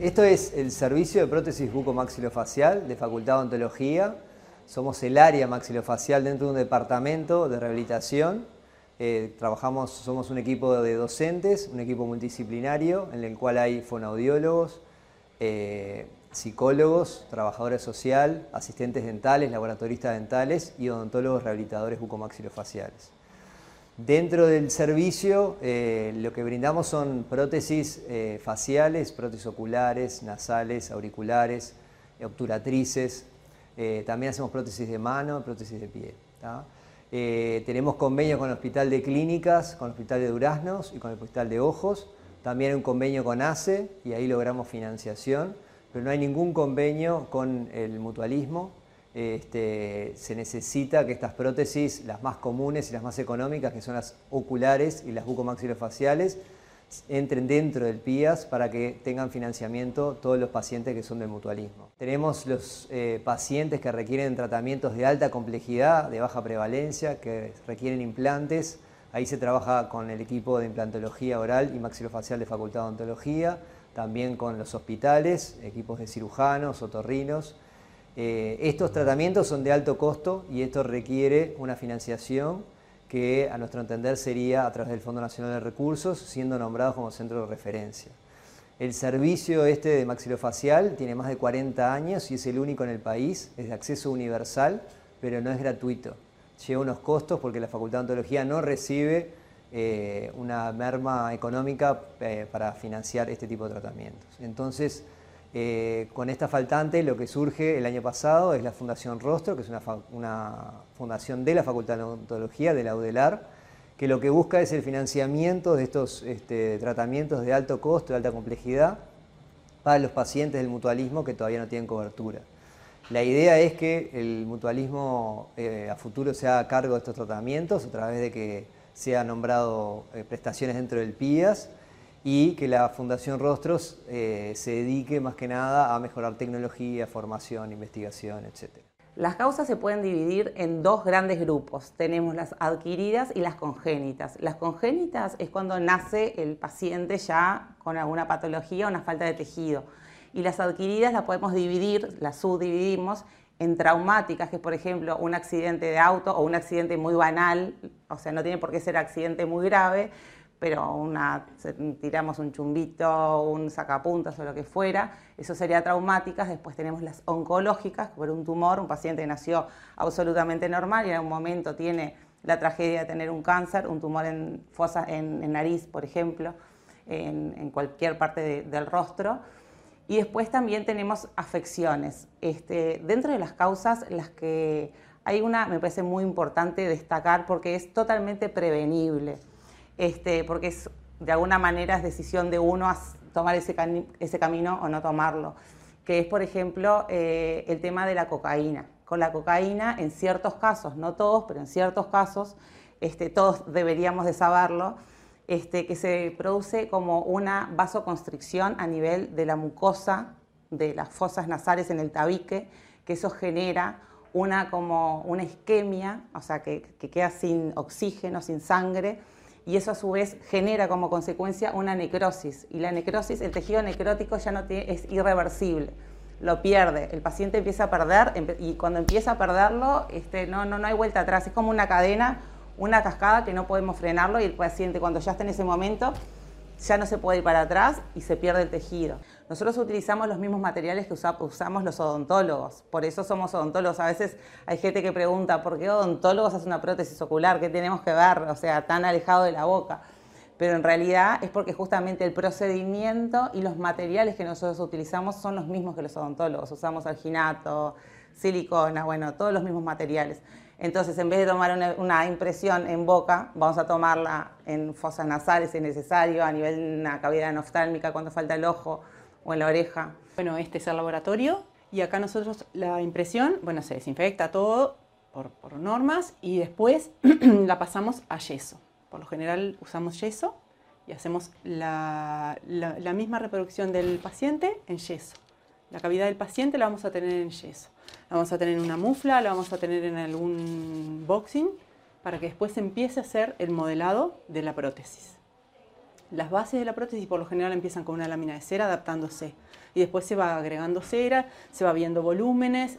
Esto es el servicio de prótesis bucomaxilofacial de Facultad de Odontología. Somos el área maxilofacial dentro de un departamento de rehabilitación. Eh, trabajamos, somos un equipo de docentes, un equipo multidisciplinario en el cual hay fonoaudiólogos, eh, psicólogos, trabajadores social, asistentes dentales, laboratoristas dentales y odontólogos rehabilitadores bucomaxilofaciales. Dentro del servicio eh, lo que brindamos son prótesis eh, faciales, prótesis oculares, nasales, auriculares, obturatrices. Eh, también hacemos prótesis de mano, prótesis de pie. tenemos convenio con el Hospital de Clínicas, con el Hospital de Duraznos y con el Hospital de Ojos. También un convenio con ACE y ahí logramos financiación, pero no hay ningún convenio con el mutualismo este, se necesita que estas prótesis, las más comunes y las más económicas, que son las oculares y las bucomaxilofaciales, entren dentro del PIAS para que tengan financiamiento todos los pacientes que son del mutualismo. Tenemos los eh, pacientes que requieren tratamientos de alta complejidad, de baja prevalencia, que requieren implantes. Ahí se trabaja con el equipo de implantología oral y maxilofacial de Facultad de Odontología, también con los hospitales, equipos de cirujanos, otorrinos, eh, estos tratamientos son de alto costo y esto requiere una financiación que a nuestro entender sería a través del Fondo Nacional de Recursos, siendo nombrados como centro de referencia. El servicio este de maxilofacial tiene más de 40 años y es el único en el país, es de acceso universal, pero no es gratuito. Lleva unos costos porque la Facultad de Odontología no recibe eh, una merma económica eh, para financiar este tipo de tratamientos. Entonces, eh, con esta faltante lo que surge el año pasado es la Fundación Rostro, que es una, fundación de la Facultad de Odontología, de la UDELAR, que lo que busca es el financiamiento de estos este, tratamientos de alto costo, de alta complejidad, para los pacientes del mutualismo que todavía no tienen cobertura. La idea es que el mutualismo eh, a futuro se haga cargo de estos tratamientos a través de que sea nombrado eh, prestaciones dentro del PIAS y que la Fundación Rostros eh, se dedique más que nada a mejorar tecnología, formación, investigación, etc. Las causas se pueden dividir en dos grandes grupos. Tenemos las adquiridas y las congénitas. Las congénitas es cuando nace el paciente ya con alguna patología o una falta de tejido. Y las adquiridas las podemos dividir, las subdividimos en traumáticas, que es por ejemplo un accidente de auto o un accidente muy banal, o sea, no tiene por qué ser accidente muy grave, pero tiramos un chumbito, un sacapuntas o lo que fuera, eso sería traumáticas. Después tenemos las oncológicas, por un tumor, un paciente que nació absolutamente normal y en un momento tiene la tragedia de tener un cáncer, un tumor en fosa, en, nariz, por ejemplo, en, cualquier parte del rostro. Y después también tenemos afecciones. Este, dentro de las causas, las que hay una, me parece muy importante destacar porque es totalmente prevenible este, porque es, de alguna manera es decisión de uno tomar ese, camino o no tomarlo, que es, por ejemplo, eh, el tema de la cocaína. Con la cocaína, en ciertos casos, no todos, pero en ciertos casos, este, todos deberíamos de saberlo, este, que se produce como una vasoconstricción a nivel de la mucosa de las fosas nasales en el tabique, que eso genera una, como una isquemia, o sea, que queda sin oxígeno, sin sangre, y eso a su vez genera como consecuencia una necrosis. Y la necrosis, el tejido necrótico ya no es irreversible, lo pierde. El paciente empieza a perder y cuando empieza a perderlo este, no, no, no hay vuelta atrás, es como una cadena, una cascada que no podemos frenarlo y el paciente cuando ya está en ese momento ya no se puede ir para atrás y se pierde el tejido. Nosotros utilizamos los mismos materiales que usamos los odontólogos, por eso somos odontólogos. A veces hay gente que pregunta, ¿por qué odontólogos hacen una prótesis ocular? ¿Qué tenemos que ver? O sea, tan alejado de la boca. Pero en realidad es porque justamente el procedimiento y los materiales que nosotros utilizamos son los mismos que los odontólogos. Usamos alginato, silicona, bueno, todos los mismos materiales. Entonces, en vez de tomar una, impresión en boca, vamos a tomarla en fosas nasales si es necesario, a nivel de una cavidad oftálmica cuando falta el ojo o en la oreja. Bueno, este es el laboratorio y acá nosotros la impresión, bueno, se desinfecta todo por, normas y después la pasamos a yeso. Por lo general usamos yeso y hacemos la misma reproducción del paciente en yeso. La cavidad del paciente la vamos a tener en yeso la vamos a tener en una mufla, la vamos a tener en algún boxing, para que después empiece a hacer el modelado de la prótesis. Las bases de la prótesis por lo general empiezan con una lámina de cera adaptándose y después se va agregando cera, se va viendo volúmenes.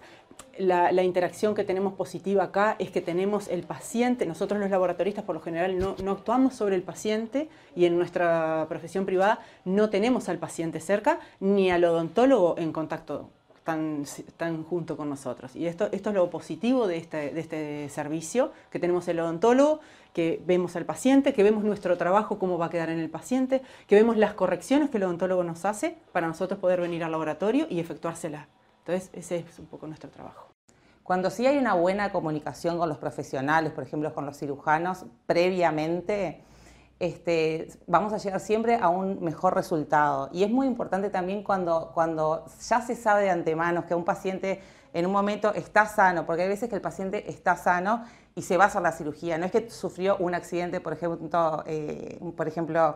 La, interacción que tenemos positiva acá es que tenemos el paciente, nosotros los laboratoristas por lo general no actuamos sobre el paciente y en nuestra profesión privada no tenemos al paciente cerca ni al odontólogo en contacto están, junto con nosotros. Y esto, esto es lo positivo de este, de este servicio, que tenemos el odontólogo, que vemos al paciente, que vemos nuestro trabajo, cómo va a quedar en el paciente, que vemos las correcciones que el odontólogo nos hace para nosotros poder venir al laboratorio y efectuárselas. Entonces, ese es un poco nuestro trabajo. Cuando sí hay una buena comunicación con los profesionales, por ejemplo, con los cirujanos, previamente, este, vamos a llegar siempre a un mejor resultado. Y es muy importante también cuando, cuando ya se sabe de antemano que un paciente en un momento está sano, porque hay veces que el paciente está sano y se va a hacer la cirugía. No es que sufrió un accidente, por ejemplo, eh, por ejemplo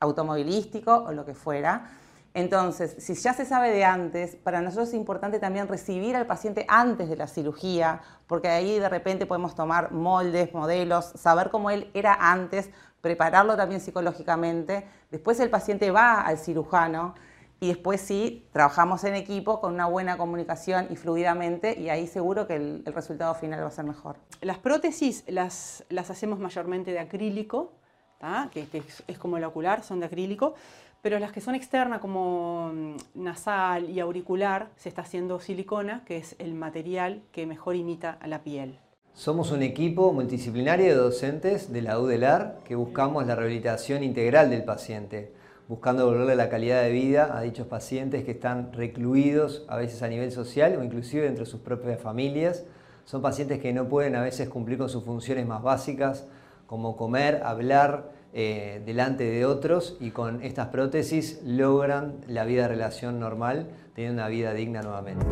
automovilístico o lo que fuera. Entonces, si ya se sabe de antes, para nosotros es importante también recibir al paciente antes de la cirugía, porque ahí de repente podemos tomar moldes, modelos, saber cómo él era antes, prepararlo también psicológicamente. Después el paciente va al cirujano y después sí, trabajamos en equipo con una buena comunicación y fluidamente y ahí seguro que el, resultado final va a ser mejor. Las prótesis las, las hacemos mayormente de acrílico, que, es, como el ocular, son de acrílico, pero las que son externas como mm, nasal y auricular se está haciendo silicona, que es el material que mejor imita a la piel. Somos un equipo multidisciplinario de docentes de la UDELAR que buscamos la rehabilitación integral del paciente, buscando devolverle la calidad de vida a dichos pacientes que están recluidos a veces a nivel social o inclusive dentro de sus propias familias. Son pacientes que no pueden a veces cumplir con sus funciones más básicas como comer, hablar eh, delante de otros y con estas prótesis logran la vida de relación normal, teniendo una vida digna nuevamente.